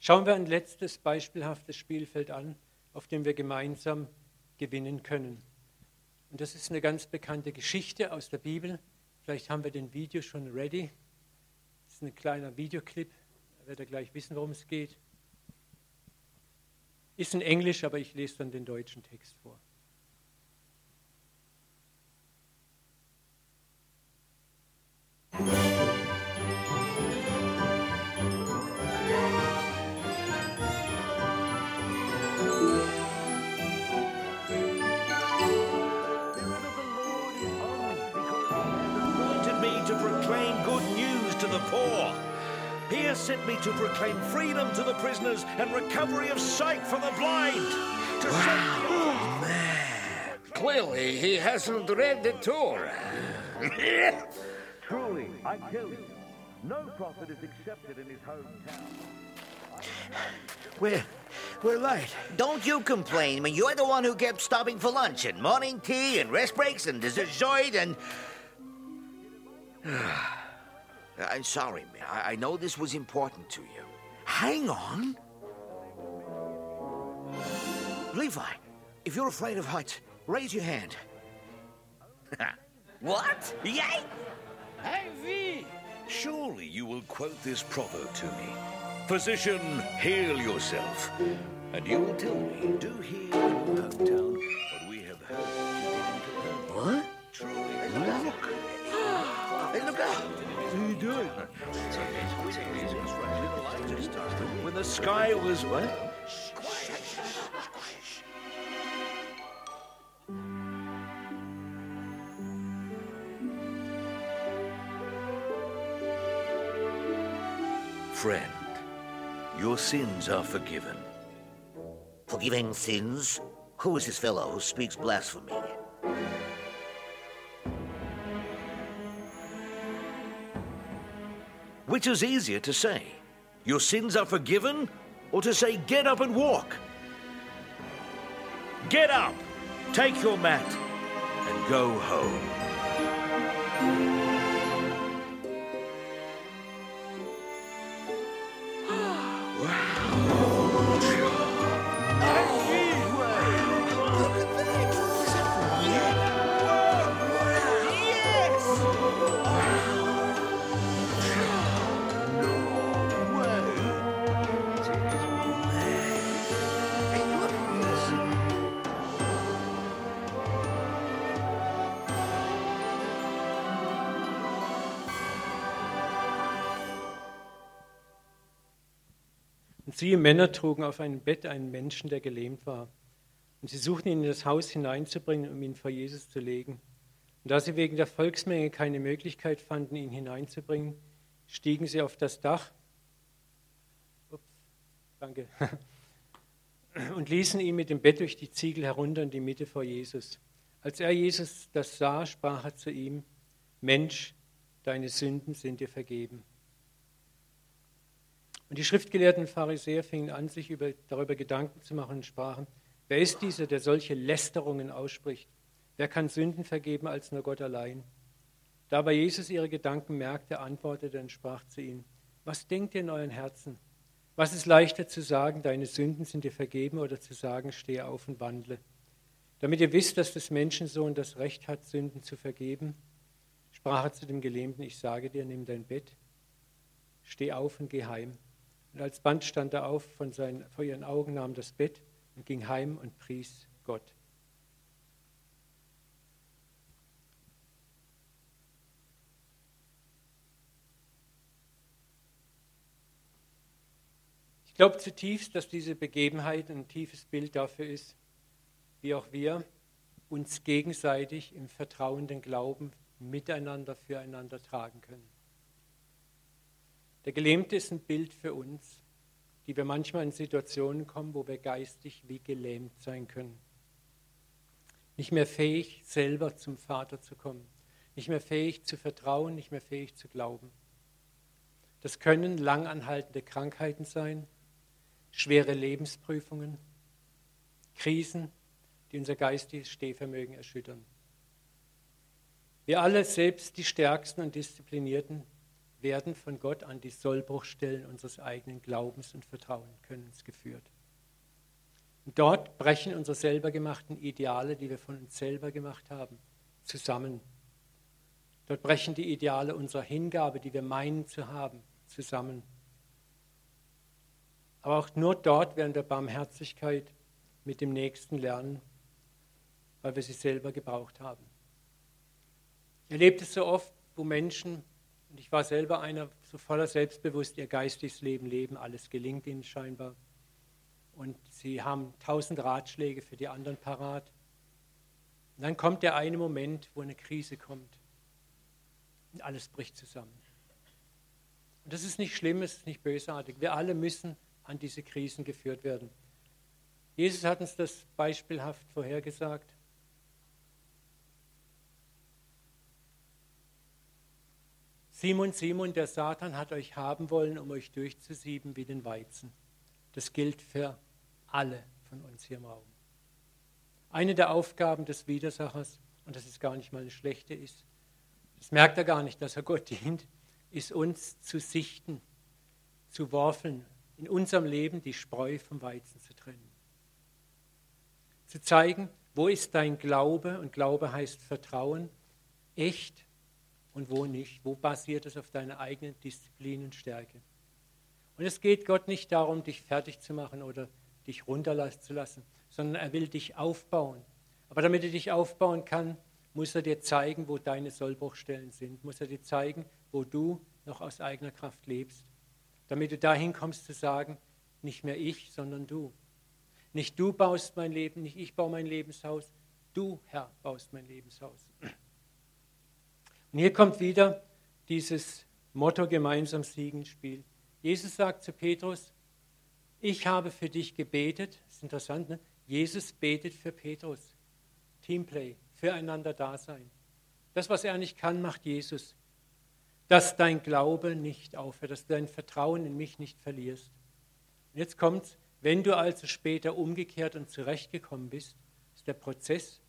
Schauen wir ein letztes beispielhaftes Spielfeld an, auf dem wir gemeinsam gewinnen können. Und das ist eine ganz bekannte Geschichte aus der Bibel. Vielleicht haben wir den Video schon ready. Das ist ein kleiner Videoclip. Da werdet ihr gleich wissen, worum es geht. Ist in Englisch, aber ich lese dann den deutschen Text vor. He has sent me to proclaim freedom to the prisoners and recovery of sight for the blind. To wow. Oh, man. Clearly, he hasn't read the Torah. Truly, I tell you, no prophet is accepted in his hometown. We're, we're late. Don't you complain. I mean, you're the one who kept stopping for lunch and morning tea and rest breaks and dessert and... I'm sorry, man. I, I know this was important to you. Hang on. Levi, if you're afraid of heights, raise your hand. what? Yay! Hey, V! Surely you will quote this proverb to me. Physician, heal yourself. And you will tell me, do here in your hometown When the sky was what? Friend, your sins are forgiven. Forgiving sins? Who is this fellow who speaks blasphemy? Which is easier to say? Your sins are forgiven? Or to say, get up and walk? Get up, take your mat, and go home. Siehe, Männer trugen auf einem Bett einen Menschen, der gelähmt war. Und sie suchten ihn in das Haus hineinzubringen, um ihn vor Jesus zu legen. Und da sie wegen der Volksmenge keine Möglichkeit fanden, ihn hineinzubringen, stiegen sie auf das Dach. Ups, danke. und ließen ihn mit dem Bett durch die Ziegel herunter in die Mitte vor Jesus. Als er Jesus das sah, sprach er zu ihm, Mensch, deine Sünden sind dir vergeben. Und die Schriftgelehrten Pharisäer fingen an, sich über, darüber Gedanken zu machen und sprachen, wer ist dieser, der solche Lästerungen ausspricht? Wer kann Sünden vergeben als nur Gott allein? Da aber Jesus ihre Gedanken merkte, antwortete und sprach zu ihnen, was denkt ihr in euren Herzen? Was ist leichter zu sagen, deine Sünden sind dir vergeben, oder zu sagen, stehe auf und wandle? Damit ihr wisst, dass des Menschensohn das Recht hat, Sünden zu vergeben, sprach er zu dem Gelähmten, ich sage dir, nimm dein Bett, steh auf und geh heim. Und alsband stand er auf von seinen, vor ihren Augen, nahm das Bett und ging heim und pries Gott. Ich glaube zutiefst, dass diese Begebenheit ein tiefes Bild dafür ist, wie auch wir uns gegenseitig im vertrauenden Glauben miteinander füreinander tragen können. Der Gelähmte ist ein Bild für uns, die wir manchmal in Situationen kommen, wo wir geistig wie gelähmt sein können. Nicht mehr fähig, selber zum Vater zu kommen. Nicht mehr fähig zu vertrauen, nicht mehr fähig zu glauben. Das können langanhaltende Krankheiten sein, schwere Lebensprüfungen, Krisen, die unser geistiges Stehvermögen erschüttern. Wir alle, selbst die Stärksten und Disziplinierten, werden von Gott an die Sollbruchstellen unseres eigenen Glaubens und Vertrauenkönnens geführt. Und dort brechen unsere selber gemachten Ideale, die wir von uns selber gemacht haben, zusammen. Dort brechen die Ideale unserer Hingabe, die wir meinen zu haben, zusammen. Aber auch nur dort werden wir Barmherzigkeit mit dem Nächsten lernen, weil wir sie selber gebraucht haben. Ich erlebe es so oft, wo Menschen und ich war selber einer, so voller Selbstbewusst, ihr geistiges Leben leben, alles gelingt ihnen scheinbar. Und sie haben tausend Ratschläge für die anderen parat. Und dann kommt der eine Moment, wo eine Krise kommt. Und alles bricht zusammen. Und das ist nicht schlimm, es ist nicht bösartig. Wir alle müssen an diese Krisen geführt werden. Jesus hat uns das beispielhaft vorhergesagt. Simon, Simon, der Satan hat euch haben wollen, um euch durchzusieben wie den Weizen. Das gilt für alle von uns hier im Raum. Eine der Aufgaben des Widersachers, und das ist gar nicht mal eine schlechte ist, das merkt er gar nicht, dass er Gott dient, ist uns zu sichten, zu worfeln, in unserem Leben die Spreu vom Weizen zu trennen. Zu zeigen, wo ist dein Glaube, und Glaube heißt Vertrauen, echt und wo nicht? Wo basiert es auf deiner eigenen Disziplin und Stärke? Und es geht Gott nicht darum, dich fertig zu machen oder dich runterlassen zu lassen, sondern er will dich aufbauen. Aber damit er dich aufbauen kann, muss er dir zeigen, wo deine Sollbruchstellen sind, muss er dir zeigen, wo du noch aus eigener Kraft lebst, damit du dahin kommst zu sagen, nicht mehr ich, sondern du. Nicht du baust mein Leben, nicht ich baue mein Lebenshaus, du, Herr, baust mein Lebenshaus. Und hier kommt wieder dieses Motto gemeinsam Siegen Spiel. Jesus sagt zu Petrus, ich habe für dich gebetet. Das ist interessant, ne? Jesus betet für Petrus. Teamplay, füreinander da sein. Das, was er nicht kann, macht Jesus. Dass dein Glaube nicht aufhört, dass du dein Vertrauen in mich nicht verlierst. Und jetzt kommt's, wenn du also später umgekehrt und zurechtgekommen bist, ist der Prozess,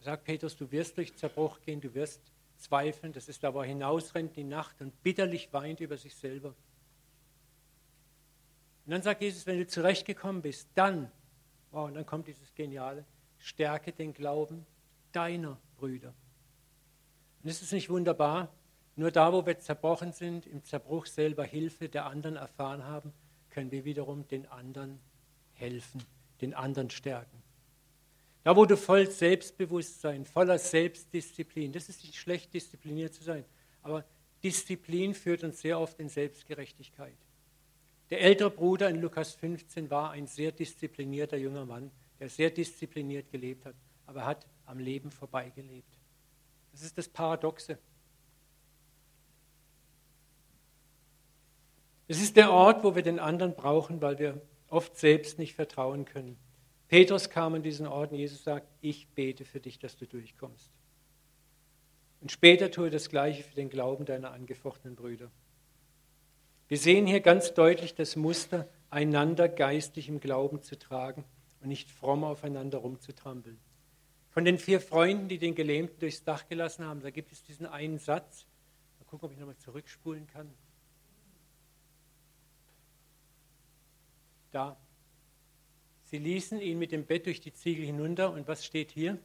sagt Petrus, du wirst durch Zerbruch gehen, du wirst zweifeln, das ist da, wo er hinausrennt die Nacht und bitterlich weint über sich selber. Und dann sagt Jesus, wenn du zurechtgekommen bist, dann, wow, und dann kommt dieses Geniale, stärke den Glauben deiner Brüder. Und ist es nicht wunderbar? Nur da, wo wir zerbrochen sind, im Zerbruch selber Hilfe der anderen erfahren haben, können wir wiederum den anderen helfen, den anderen stärken. Da, du voll Selbstbewusstsein, voller Selbstdisziplin, das ist nicht schlecht, diszipliniert zu sein, aber Disziplin führt uns sehr oft in Selbstgerechtigkeit. Der ältere Bruder in Lukas 15 war ein sehr disziplinierter junger Mann, der sehr diszipliniert gelebt hat, aber er hat am Leben vorbeigelebt. Das ist das Paradoxe. Es ist der Ort, wo wir den anderen brauchen, weil wir oft selbst nicht vertrauen können. Petrus kam an diesen Ort und Jesus sagt, ich bete für dich, dass du durchkommst. Und später tue das Gleiche für den Glauben deiner angefochtenen Brüder. Wir sehen hier ganz deutlich das Muster, einander geistig im Glauben zu tragen und nicht fromm aufeinander rumzutrampeln. Von den vier Freunden, die den Gelähmten durchs Dach gelassen haben, da gibt es diesen einen Satz. Mal gucken, ob ich nochmal zurückspulen kann. Da. Sie ließen ihn mit dem Bett durch die Ziegel hinunter und was steht hier?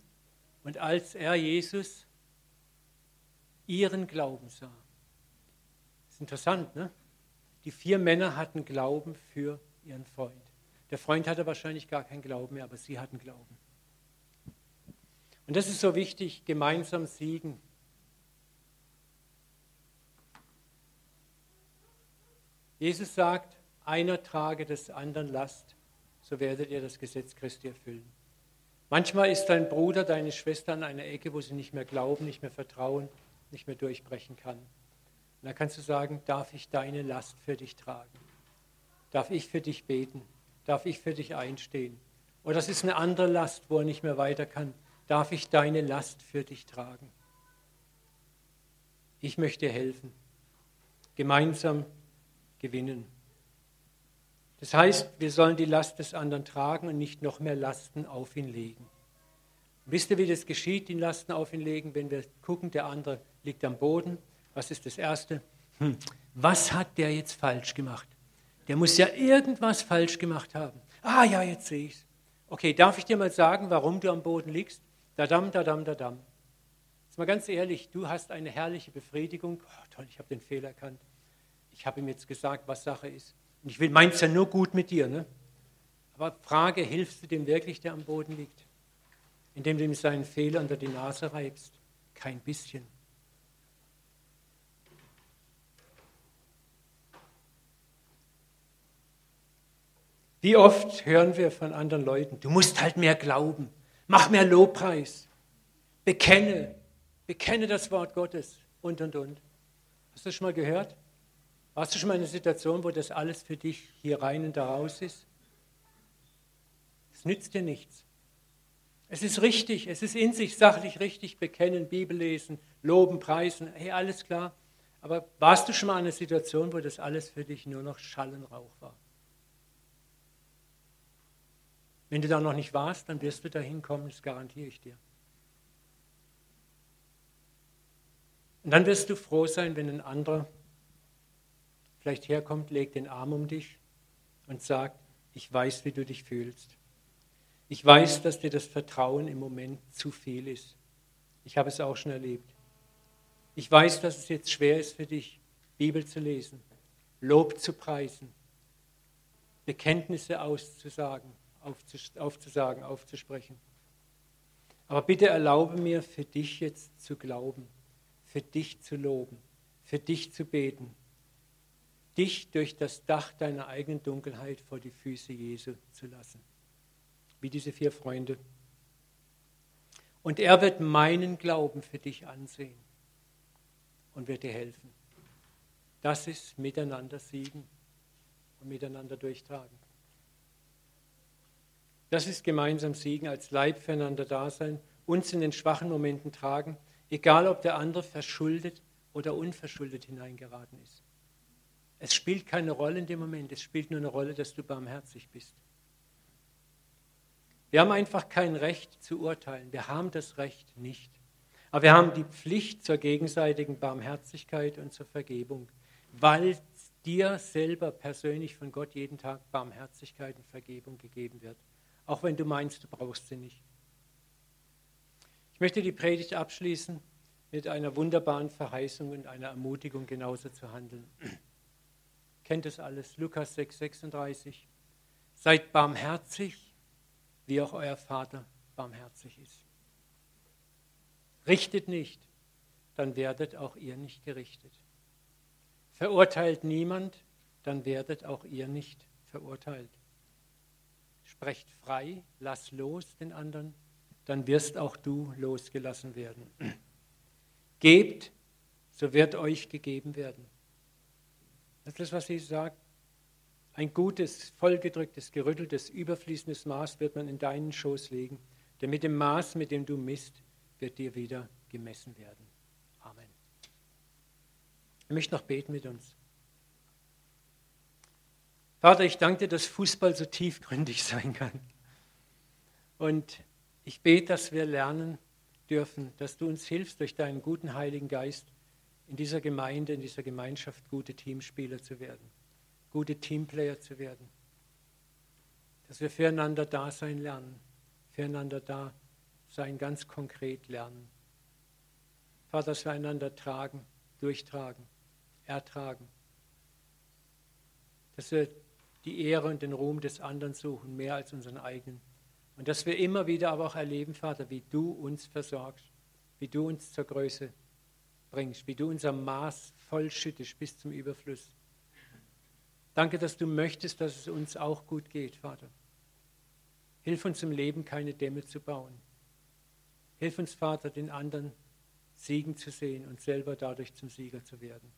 Und als er Jesus ihren Glauben sah. Das ist interessant, ne? Die vier Männer hatten Glauben für ihren Freund. Der Freund hatte wahrscheinlich gar keinen Glauben mehr, aber sie hatten Glauben. Und das ist so wichtig, gemeinsam siegen. Jesus sagt, einer trage des anderen Last, so werdet ihr das Gesetz Christi erfüllen. Manchmal ist dein Bruder, deine Schwester an einer Ecke, wo sie nicht mehr glauben, nicht mehr vertrauen, nicht mehr durchbrechen kann. Und dann kannst du sagen, darf ich deine Last für dich tragen? Darf ich für dich beten? Darf ich für dich einstehen? Oder das ist eine andere Last, wo er nicht mehr weiter kann. Darf ich deine Last für dich tragen? Ich möchte helfen. Gemeinsam gewinnen. Das heißt, wir sollen die Last des anderen tragen und nicht noch mehr Lasten auf ihn legen. Wisst ihr, wie das geschieht, die Lasten auf ihn legen, wenn wir gucken, der andere liegt am Boden. Was ist das Erste? Hm, was hat der jetzt falsch gemacht? Der muss ja irgendwas falsch gemacht haben. Ah ja, jetzt sehe ich es. Okay, darf ich dir mal sagen, warum du am Boden liegst? Dadam, dadam, dadam. Jetzt mal ganz ehrlich, du hast eine herrliche Befriedigung. Oh, toll, ich habe den Fehler erkannt. Ich habe ihm jetzt gesagt, was Sache ist. Und ich will meins ja nur gut mit dir. Ne? Aber Frage, hilfst du dem wirklich, der am Boden liegt? Indem du ihm seinen Fehler unter die Nase reibst? Kein bisschen. Wie oft hören wir von anderen Leuten, du musst halt mehr glauben, mach mehr Lobpreis, bekenne, bekenne das Wort Gottes und, und, und. Hast du das schon mal gehört? Warst du schon mal in einer Situation, wo das alles für dich hier rein und da raus ist? Es nützt dir nichts. Es ist richtig, es ist in sich sachlich richtig, bekennen, Bibel lesen, loben, preisen, hey, alles klar. Aber warst du schon mal in einer Situation, wo das alles für dich nur noch Schall und Rauch war? Wenn du da noch nicht warst, dann wirst du dahin kommen, das garantiere ich dir. Und dann wirst du froh sein, wenn ein anderer vielleicht herkommt, legt den Arm um dich und sagt, ich weiß, wie du dich fühlst. Ich weiß, dass dir das Vertrauen im Moment zu viel ist. Ich habe es auch schon erlebt. Ich weiß, dass es jetzt schwer ist für dich, Bibel zu lesen, Lob zu preisen, Bekenntnisse auszusagen, aufzusagen, aufzusprechen. Aber bitte erlaube mir, für dich jetzt zu glauben, für dich zu loben, für dich zu beten, dich durch das Dach deiner eigenen Dunkelheit vor die Füße Jesu zu lassen. Wie diese vier Freunde. Und er wird meinen Glauben für dich ansehen und wird dir helfen. Das ist miteinander siegen und miteinander durchtragen. Das ist gemeinsam siegen, als Leib füreinander da sein, uns in den schwachen Momenten tragen, egal ob der andere verschuldet oder unverschuldet hineingeraten ist. Es spielt keine Rolle in dem Moment, es spielt nur eine Rolle, dass du barmherzig bist. Wir haben einfach kein Recht zu urteilen, wir haben das Recht nicht. Aber wir haben die Pflicht zur gegenseitigen Barmherzigkeit und zur Vergebung, weil dir selber persönlich von Gott jeden Tag Barmherzigkeit und Vergebung gegeben wird auch wenn du meinst, du brauchst sie nicht. Ich möchte die Predigt abschließen mit einer wunderbaren Verheißung und einer Ermutigung, genauso zu handeln. Kennt es alles, Lukas 6, 36. Seid barmherzig, wie auch euer Vater barmherzig ist. Richtet nicht, dann werdet auch ihr nicht gerichtet. Verurteilt niemand, dann werdet auch ihr nicht verurteilt. Sprecht frei, lass los den anderen, dann wirst auch du losgelassen werden. Gebt, so wird euch gegeben werden. Das ist das, was sie sagt. Ein gutes, vollgedrücktes, gerütteltes, überfließendes Maß wird man in deinen Schoß legen, denn mit dem Maß, mit dem du misst, wird dir wieder gemessen werden. Amen. Ich möchte noch beten mit uns. Vater, ich danke dir, dass Fußball so tiefgründig sein kann. Und ich bete, dass wir lernen dürfen, dass du uns hilfst, durch deinen guten Heiligen Geist in dieser Gemeinde, in dieser Gemeinschaft gute Teamspieler zu werden, gute Teamplayer zu werden. Dass wir füreinander da sein lernen, füreinander da sein ganz konkret lernen. Vater, dass wir einander tragen, durchtragen, ertragen. Dass wir die Ehre und den Ruhm des anderen suchen, mehr als unseren eigenen. Und dass wir immer wieder aber auch erleben, Vater, wie du uns versorgst, wie du uns zur Größe bringst, wie du unser Maß vollschüttest bis zum Überfluss. Danke, dass du möchtest, dass es uns auch gut geht, Vater. Hilf uns im Leben, keine Dämme zu bauen. Hilf uns, Vater, den anderen siegen zu sehen und selber dadurch zum Sieger zu werden.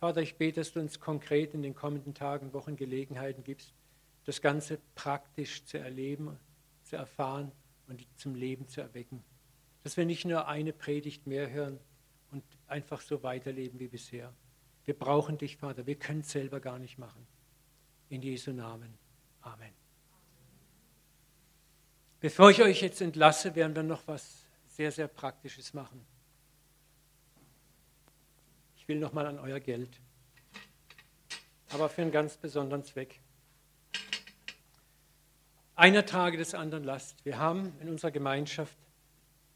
Vater, ich bete, dass du uns konkret in den kommenden Tagen, Wochen Gelegenheiten gibst, das Ganze praktisch zu erleben, zu erfahren und zum Leben zu erwecken. Dass wir nicht nur eine Predigt mehr hören und einfach so weiterleben wie bisher. Wir brauchen dich, Vater. Wir können es selber gar nicht machen. In Jesu Namen. Amen. Bevor ich euch jetzt entlasse, werden wir noch was sehr, sehr Praktisches machen. Ich will noch mal an euer Geld, aber für einen ganz besonderen Zweck. Einer trage des anderen Last. Wir haben in unserer Gemeinschaft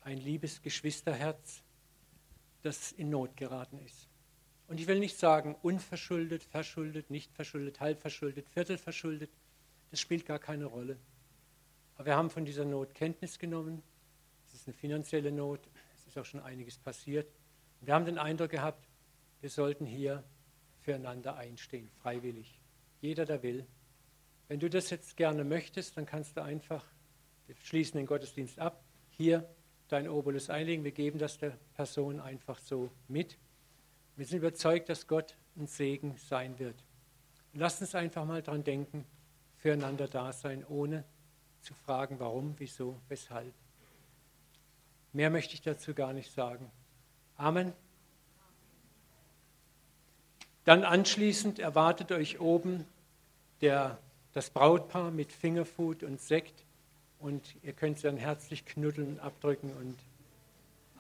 ein liebes Geschwisterherz, das in Not geraten ist. Und ich will nicht sagen unverschuldet, verschuldet, nicht verschuldet, halb verschuldet, viertel verschuldet. Das spielt gar keine Rolle. Aber wir haben von dieser Not Kenntnis genommen. Es ist eine finanzielle Not. Es ist auch schon einiges passiert. wir haben den Eindruck gehabt, wir sollten hier füreinander einstehen, freiwillig. Jeder, der will. Wenn du das jetzt gerne möchtest, dann kannst du einfach, wir schließen den Gottesdienst ab, hier dein Obolus einlegen. Wir geben das der Person einfach so mit. Wir sind überzeugt, dass Gott ein Segen sein wird. Und lasst uns einfach mal dran denken, füreinander da sein, ohne zu fragen, warum, wieso, weshalb. Mehr möchte ich dazu gar nicht sagen. Amen. Dann anschließend erwartet euch oben der, das Brautpaar mit Fingerfood und Sekt und ihr könnt sie dann herzlich knuddeln, abdrücken und